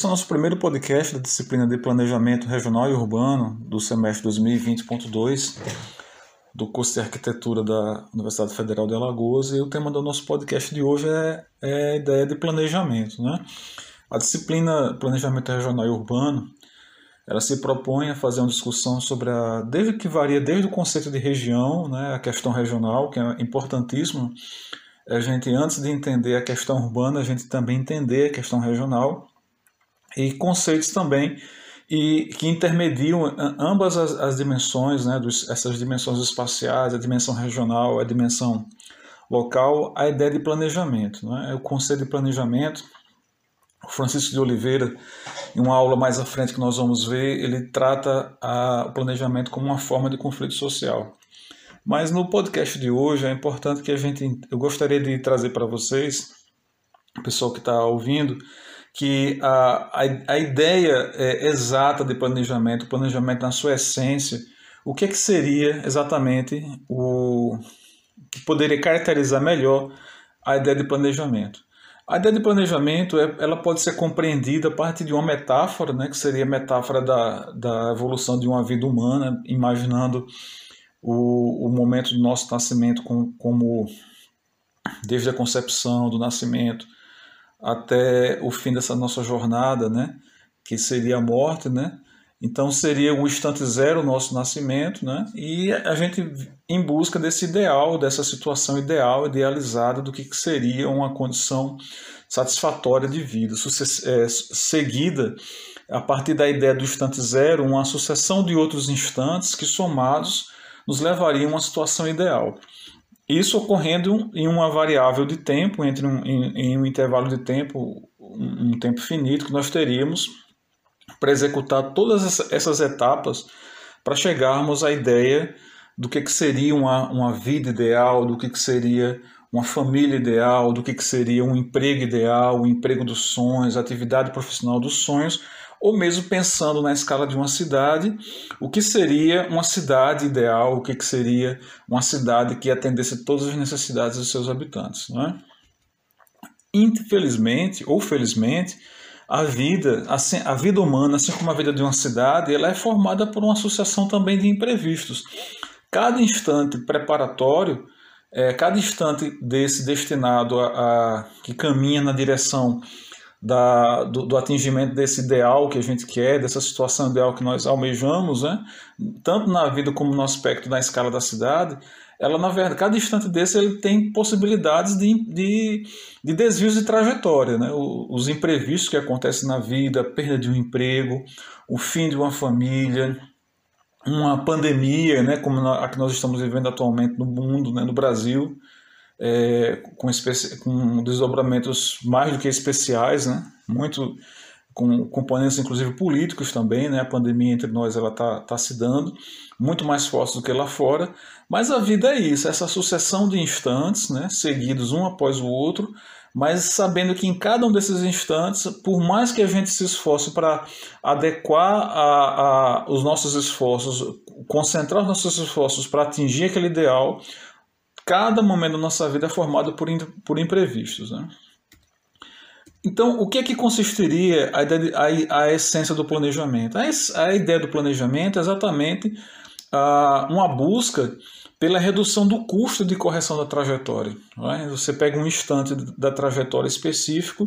Esse é o nosso primeiro podcast da disciplina de Planejamento Regional e Urbano do semestre 2020.2 do curso de Arquitetura da Universidade Federal de Alagoas e o tema do nosso podcast de hoje é, é a ideia de planejamento. Né? A disciplina Planejamento Regional e Urbano ela se propõe a fazer uma discussão sobre a desde que varia desde o conceito de região, né, a questão regional, que é importantíssimo. A gente antes de entender a questão urbana, a gente também entender a questão regional e conceitos também e que intermediam ambas as, as dimensões, né, dos, essas dimensões espaciais, a dimensão regional, a dimensão local, a ideia de planejamento. Né? O conceito de planejamento, o Francisco de Oliveira, em uma aula mais à frente que nós vamos ver, ele trata a, o planejamento como uma forma de conflito social. Mas no podcast de hoje é importante que a gente, eu gostaria de trazer para vocês, o pessoal que está ouvindo, que a, a, a ideia é, exata de planejamento, planejamento na sua essência, o que, é que seria exatamente o que poderia caracterizar melhor a ideia de planejamento. A ideia de planejamento é, ela pode ser compreendida a partir de uma metáfora, né, que seria a metáfora da, da evolução de uma vida humana, imaginando o, o momento do nosso nascimento como, como desde a concepção, do nascimento, até o fim dessa nossa jornada, né? Que seria a morte, né? Então seria o instante zero o nosso nascimento, né? E a gente em busca desse ideal, dessa situação ideal, idealizada do que seria uma condição satisfatória de vida, é, seguida a partir da ideia do instante zero, uma sucessão de outros instantes que somados nos levariam a uma situação ideal. Isso ocorrendo em uma variável de tempo, entre um, em, em um intervalo de tempo, um, um tempo finito, que nós teríamos para executar todas essas etapas para chegarmos à ideia do que, que seria uma, uma vida ideal, do que, que seria uma família ideal, do que, que seria um emprego ideal, o emprego dos sonhos, atividade profissional dos sonhos, ou mesmo pensando na escala de uma cidade, o que seria uma cidade ideal, o que, que seria uma cidade que atendesse todas as necessidades dos seus habitantes. Não é? Infelizmente ou felizmente, a vida, assim, a vida humana, assim como a vida de uma cidade, ela é formada por uma sucessão também de imprevistos. Cada instante preparatório, é, cada instante desse destinado a, a que caminha na direção da, do, do, atingimento desse ideal que a gente quer, dessa situação ideal que nós almejamos, né? tanto na vida como no aspecto da escala da cidade, ela, na verdade, cada instante desse ele tem possibilidades de, de, de desvios de trajetória. Né? os imprevistos que acontecem na vida, a perda de um emprego, o fim de uma família, uma pandemia, né, como a que nós estamos vivendo atualmente no mundo, né, no Brasil, é, com, com desdobramentos mais do que especiais, né? muito com componentes inclusive políticos também, né? A pandemia entre nós ela tá, tá se dando muito mais forte do que lá fora, mas a vida é isso, essa sucessão de instantes, né? Seguidos um após o outro, mas sabendo que em cada um desses instantes, por mais que a gente se esforce para adequar a, a, os nossos esforços, concentrar os nossos esforços para atingir aquele ideal, cada momento da nossa vida é formado por, por imprevistos. Né? Então, o que é que consistiria a, ideia, a, a essência do planejamento? A, a, ideia do planejamento é exatamente a, uma busca pela redução do custo de correção da trajetória. É? Você pega um instante da trajetória específico,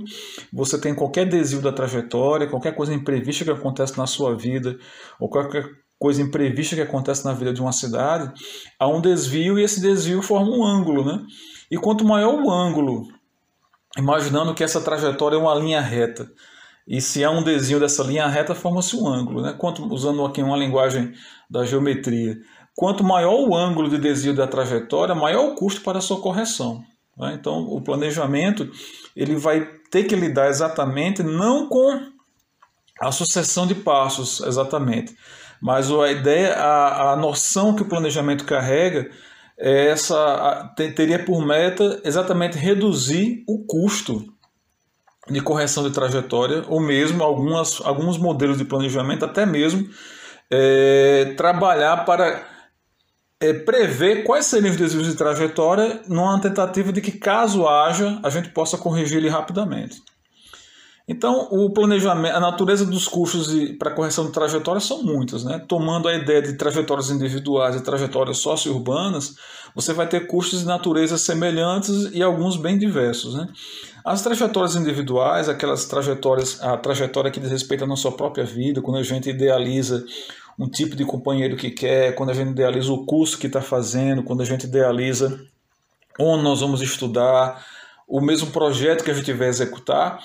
você tem qualquer desvio da trajetória, qualquer coisa imprevista que acontece na sua vida, ou qualquer coisa imprevista que acontece na vida de uma cidade, há um desvio e esse desvio forma um ângulo, né? E quanto maior o ângulo, imaginando que essa trajetória é uma linha reta, e se há um desvio dessa linha reta, forma-se um ângulo, né? Quanto, usando aqui uma linguagem da geometria, quanto maior o ângulo de desvio da trajetória, maior o custo para a sua correção. Né? Então, o planejamento ele vai ter que lidar exatamente não com a sucessão de passos, exatamente, mas a ideia, a, a noção que o planejamento carrega é essa a, teria por meta exatamente reduzir o custo de correção de trajetória, ou mesmo algumas, alguns modelos de planejamento, até mesmo é, trabalhar para é, prever quais seriam os desvios de trajetória numa tentativa de que, caso haja, a gente possa corrigir ele rapidamente. Então, o planejamento, a natureza dos custos para correção de trajetória são muitas, né? Tomando a ideia de trajetórias individuais e trajetórias socio-urbanas, você vai ter custos de natureza semelhantes e alguns bem diversos, né? As trajetórias individuais, aquelas trajetórias, a trajetória que diz respeito à nossa própria vida, quando a gente idealiza um tipo de companheiro que quer, quando a gente idealiza o curso que está fazendo, quando a gente idealiza onde nós vamos estudar, o mesmo projeto que a gente vai executar,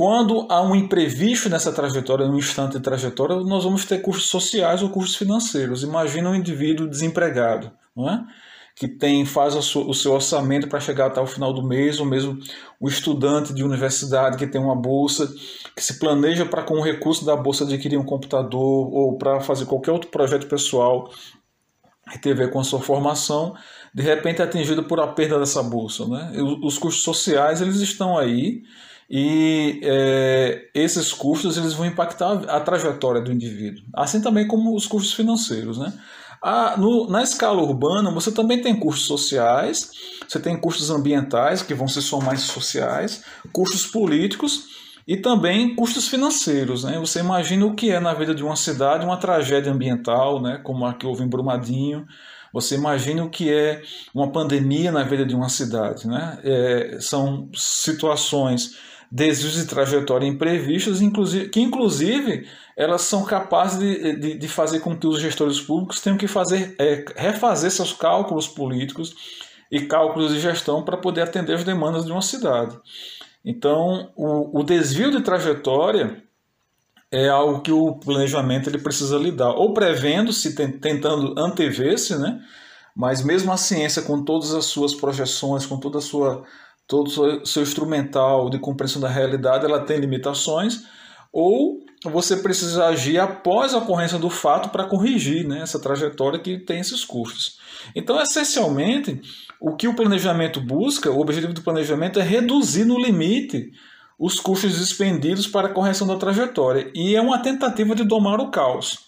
quando há um imprevisto nessa trajetória, um instante de trajetória, nós vamos ter custos sociais ou custos financeiros. Imagina um indivíduo desempregado, é? que tem faz o seu orçamento para chegar até o final do mês, ou mesmo o estudante de universidade que tem uma bolsa, que se planeja para com o recurso da bolsa adquirir um computador ou para fazer qualquer outro projeto pessoal que tem a ver com a sua formação, de repente é atingido por a perda dessa bolsa. Né? Os custos sociais eles estão aí e é, esses custos eles vão impactar a trajetória do indivíduo, assim também como os custos financeiros. Né? A, no, na escala urbana, você também tem custos sociais, você tem custos ambientais, que vão ser só mais sociais, custos políticos e também custos financeiros. Né? Você imagina o que é na vida de uma cidade uma tragédia ambiental, né? como a que houve em Brumadinho, você imagina o que é uma pandemia na vida de uma cidade. Né? É, são situações desvios de trajetória imprevistos, inclusive, que inclusive elas são capazes de, de, de, fazer com que os gestores públicos tenham que fazer, é, refazer seus cálculos políticos e cálculos de gestão para poder atender as demandas de uma cidade. Então, o, o desvio de trajetória é algo que o planejamento ele precisa lidar, ou prevendo-se, tentando antever-se, né? mas mesmo a ciência, com todas as suas projeções, com toda a sua todo seu instrumental de compreensão da realidade ela tem limitações, ou você precisa agir após a ocorrência do fato para corrigir né, essa trajetória que tem esses custos. Então, essencialmente, o que o planejamento busca, o objetivo do planejamento é reduzir no limite os custos expendidos para a correção da trajetória, e é uma tentativa de domar o caos.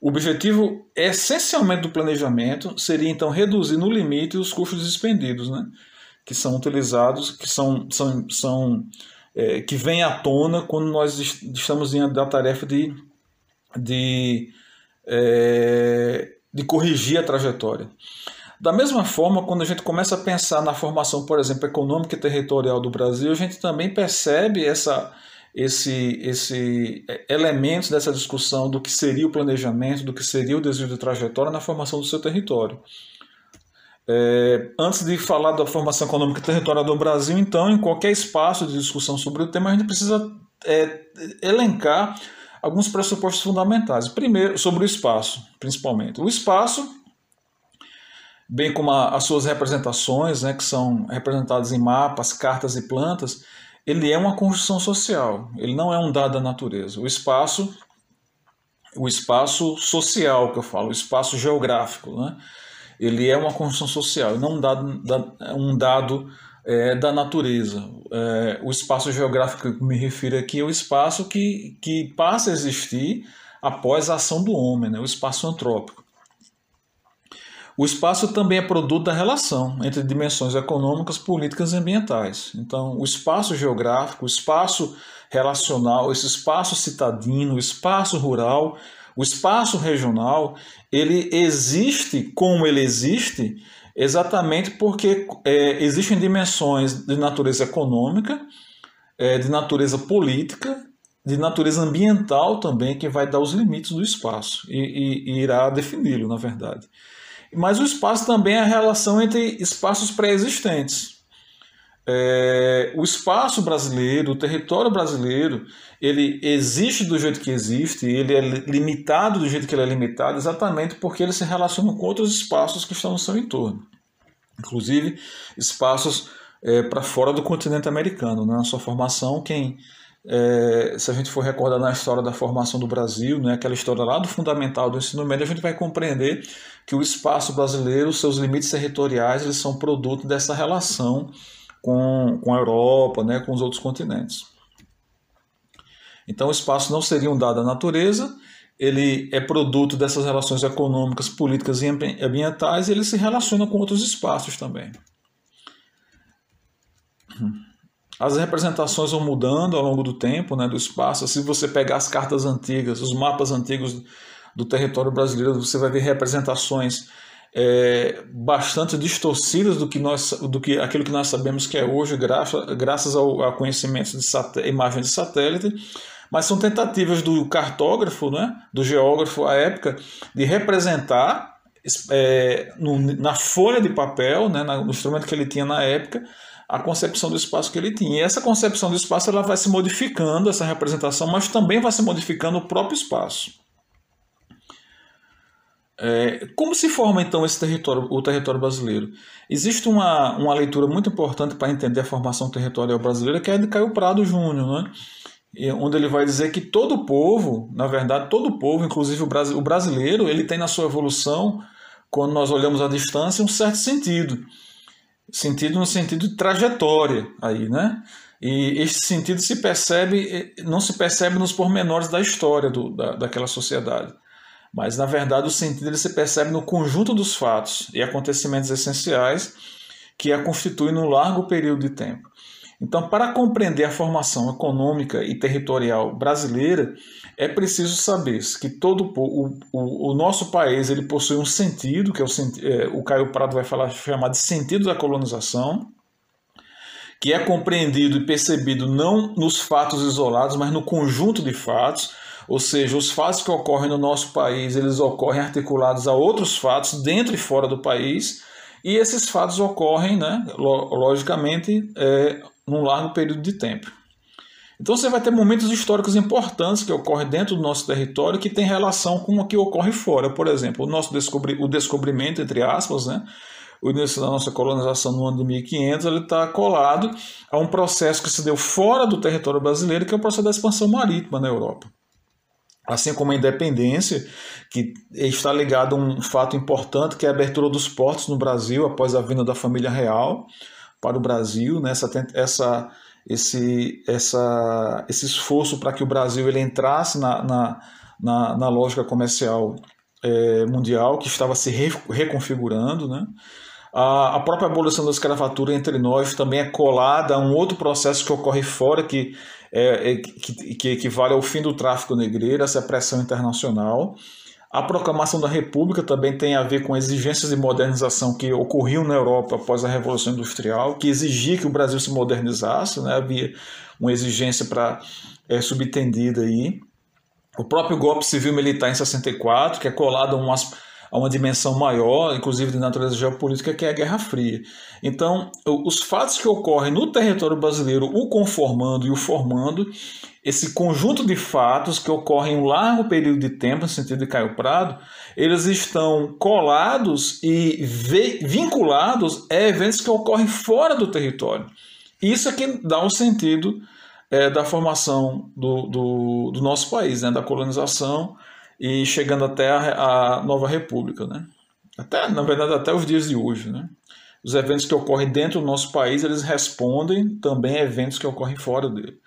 O objetivo essencialmente do planejamento seria então reduzir no limite os custos expendidos, né? Que são utilizados, que são, são, são é, que vêm à tona quando nós estamos em da tarefa de, de, é, de corrigir a trajetória. Da mesma forma, quando a gente começa a pensar na formação, por exemplo, econômica e territorial do Brasil, a gente também percebe essa, esse, esse é, elementos dessa discussão do que seria o planejamento, do que seria o desvio de trajetória na formação do seu território. É, antes de falar da formação econômica territorial do Brasil, então, em qualquer espaço de discussão sobre o tema, a gente precisa é, elencar alguns pressupostos fundamentais. Primeiro, sobre o espaço, principalmente. O espaço, bem como a, as suas representações, né, que são representadas em mapas, cartas e plantas, ele é uma construção social, ele não é um dado da natureza. O espaço, o espaço social que eu falo, o espaço geográfico, né? Ele é uma construção social, não um dado, um dado é, da natureza. É, o espaço geográfico que me refiro aqui é o espaço que, que passa a existir após a ação do homem, né? o espaço antrópico. O espaço também é produto da relação entre dimensões econômicas, políticas e ambientais. Então, o espaço geográfico, o espaço relacional, esse espaço citadino, o espaço rural, o espaço regional, ele existe como ele existe exatamente porque é, existem dimensões de natureza econômica, é, de natureza política, de natureza ambiental também, que vai dar os limites do espaço e, e, e irá defini-lo, na verdade. Mas o espaço também é a relação entre espaços pré-existentes. É, o espaço brasileiro, o território brasileiro, ele existe do jeito que existe, ele é limitado do jeito que ele é limitado, exatamente porque ele se relaciona com outros espaços que estão no seu entorno. Inclusive, espaços é, para fora do continente americano. Né? Na sua formação, quem é, se a gente for recordar na história da formação do Brasil, né, aquela história lá do fundamental do ensino médio, a gente vai compreender que o espaço brasileiro, seus limites territoriais, eles são produto dessa relação com, com a Europa, né, com os outros continentes. Então, o espaço não seria um dado da natureza, ele é produto dessas relações econômicas, políticas e ambientais e ele se relaciona com outros espaços também. as representações vão mudando ao longo do tempo, né, do espaço. Se você pegar as cartas antigas, os mapas antigos do território brasileiro, você vai ver representações é, bastante distorcidas do que nós, do que aquilo que nós sabemos que é hoje, graças, graças ao, ao conhecimento de imagem de satélite. Mas são tentativas do cartógrafo, né, do geógrafo à época, de representar é, no, na folha de papel, né, no instrumento que ele tinha na época, a concepção do espaço que ele tinha. E essa concepção do espaço ela vai se modificando, essa representação, mas também vai se modificando o próprio espaço. É, como se forma então esse território, o território brasileiro? Existe uma, uma leitura muito importante para entender a formação territorial brasileira, que é de Caio Prado Júnior, né? onde ele vai dizer que todo povo, na verdade, todo povo, inclusive o brasileiro, ele tem na sua evolução, quando nós olhamos à distância, um certo sentido. Sentido no sentido de trajetória aí, né? E esse sentido se percebe, não se percebe nos pormenores da história do, da, daquela sociedade. Mas, na verdade, o sentido ele se percebe no conjunto dos fatos e acontecimentos essenciais que a constituem num largo período de tempo. Então, para compreender a formação econômica e territorial brasileira, é preciso saber que todo o, o, o nosso país ele possui um sentido, que é o, é, o Caio Prado vai falar chamar de sentido da colonização, que é compreendido e percebido não nos fatos isolados, mas no conjunto de fatos, ou seja, os fatos que ocorrem no nosso país, eles ocorrem articulados a outros fatos dentro e fora do país, e esses fatos ocorrem, né, logicamente, é, num largo período de tempo. Então você vai ter momentos históricos importantes que ocorrem dentro do nosso território que tem relação com o que ocorre fora. Por exemplo, o nosso descobri o descobrimento, entre aspas, né? o início da nossa colonização no ano de 1500, ele está colado a um processo que se deu fora do território brasileiro, que é o processo da expansão marítima na Europa. Assim como a independência, que está ligado a um fato importante, que é a abertura dos portos no Brasil após a vinda da família real para o Brasil, né? essa, essa, esse, essa, esse esforço para que o Brasil ele entrasse na, na, na, na lógica comercial é, mundial, que estava se re, reconfigurando. Né? A, a própria abolição da escravatura entre nós também é colada a um outro processo que ocorre fora, que, é, é que, que equivale ao fim do tráfico negreiro, essa pressão internacional. A proclamação da República também tem a ver com exigências de modernização que ocorriam na Europa após a Revolução Industrial, que exigia que o Brasil se modernizasse, né? havia uma exigência para é, subtendida aí. O próprio golpe civil militar em 64, que é colado a umas a uma dimensão maior, inclusive de natureza geopolítica, que é a Guerra Fria. Então, os fatos que ocorrem no território brasileiro, o conformando e o formando, esse conjunto de fatos que ocorrem em um largo período de tempo, no sentido de Caio Prado, eles estão colados e vinculados a eventos que ocorrem fora do território. Isso é que dá o um sentido é, da formação do, do, do nosso país, né, da colonização e chegando até a, a Nova República, né? Até, na verdade, até os dias de hoje, né? Os eventos que ocorrem dentro do nosso país, eles respondem também a eventos que ocorrem fora dele.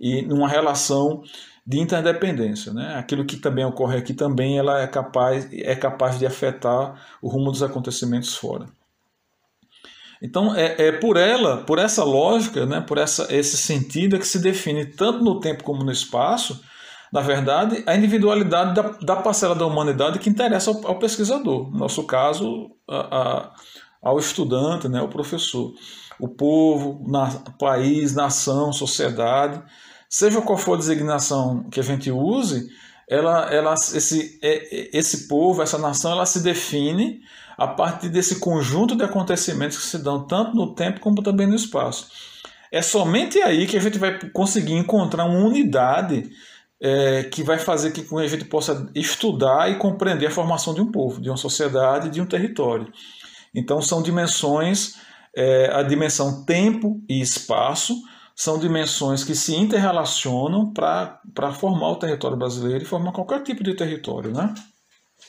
E numa relação de interdependência, né? Aquilo que também ocorre aqui também ela é capaz é capaz de afetar o rumo dos acontecimentos fora. Então é, é por ela, por essa lógica, né? Por essa esse sentido é que se define tanto no tempo como no espaço na verdade, a individualidade da, da parcela da humanidade que interessa ao, ao pesquisador, no nosso caso, a, a, ao estudante, né, ao professor. O povo, na, país, nação, sociedade, seja qual for a designação que a gente use, ela, ela, esse, é, esse povo, essa nação, ela se define a partir desse conjunto de acontecimentos que se dão tanto no tempo como também no espaço. É somente aí que a gente vai conseguir encontrar uma unidade é, que vai fazer que a gente possa estudar e compreender a formação de um povo, de uma sociedade, de um território. Então são dimensões, é, a dimensão tempo e espaço são dimensões que se interrelacionam para formar o território brasileiro e formar qualquer tipo de território, né?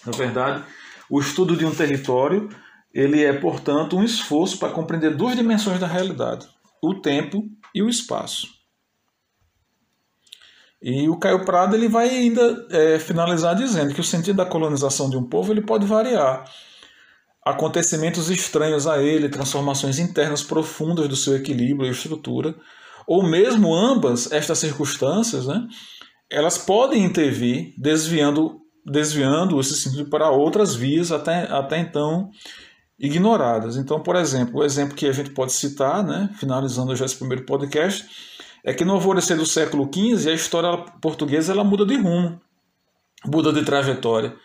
Na verdade, o estudo de um território ele é, portanto, um esforço para compreender duas dimensões da realidade: o tempo e o espaço. E o Caio Prado ele vai ainda é, finalizar dizendo que o sentido da colonização de um povo ele pode variar. Acontecimentos estranhos a ele, transformações internas profundas do seu equilíbrio e estrutura, ou mesmo ambas estas circunstâncias, né, elas podem intervir desviando, desviando esse sentido para outras vias até, até então ignoradas. Então, por exemplo, o exemplo que a gente pode citar, né, finalizando já esse primeiro podcast, é que no alvorecer do século XV a história portuguesa ela muda de rumo, muda de trajetória.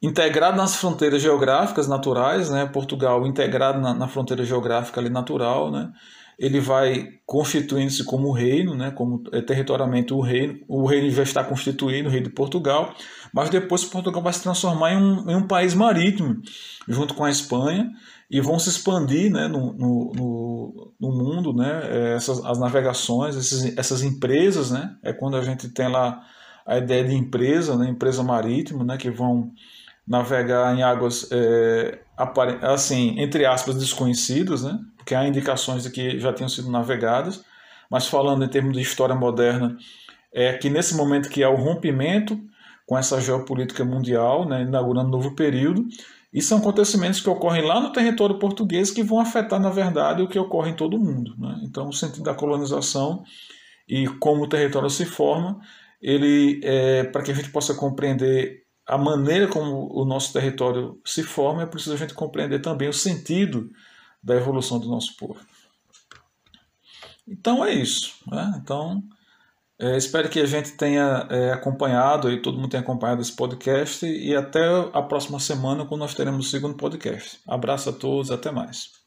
Integrado nas fronteiras geográficas naturais, né, Portugal integrado na, na fronteira geográfica ali natural, né, ele vai constituindo-se como reino, né, como é, territorialmente o reino, o reino já está constituído, o rei de Portugal, mas depois Portugal vai se transformar em um, em um país marítimo, junto com a Espanha, e vão se expandir né, no, no, no mundo, né, é, essas, as navegações, esses, essas empresas, né, é quando a gente tem lá a ideia de empresa, né, empresa marítima, né, que vão navegar em águas, é, assim, entre aspas, desconhecidas, né, porque há indicações de que já tinham sido navegadas, mas falando em termos de história moderna, é que nesse momento que há o rompimento com essa geopolítica mundial, né, inaugurando um novo período, e são acontecimentos que ocorrem lá no território português que vão afetar, na verdade, o que ocorre em todo o mundo. Né? Então, o sentido da colonização e como o território se forma, ele é, para que a gente possa compreender a maneira como o nosso território se forma, é preciso a gente compreender também o sentido da evolução do nosso povo. Então é isso. Né? Então é, espero que a gente tenha é, acompanhado e todo mundo tenha acompanhado esse podcast e até a próxima semana quando nós teremos o segundo podcast. Abraço a todos, até mais.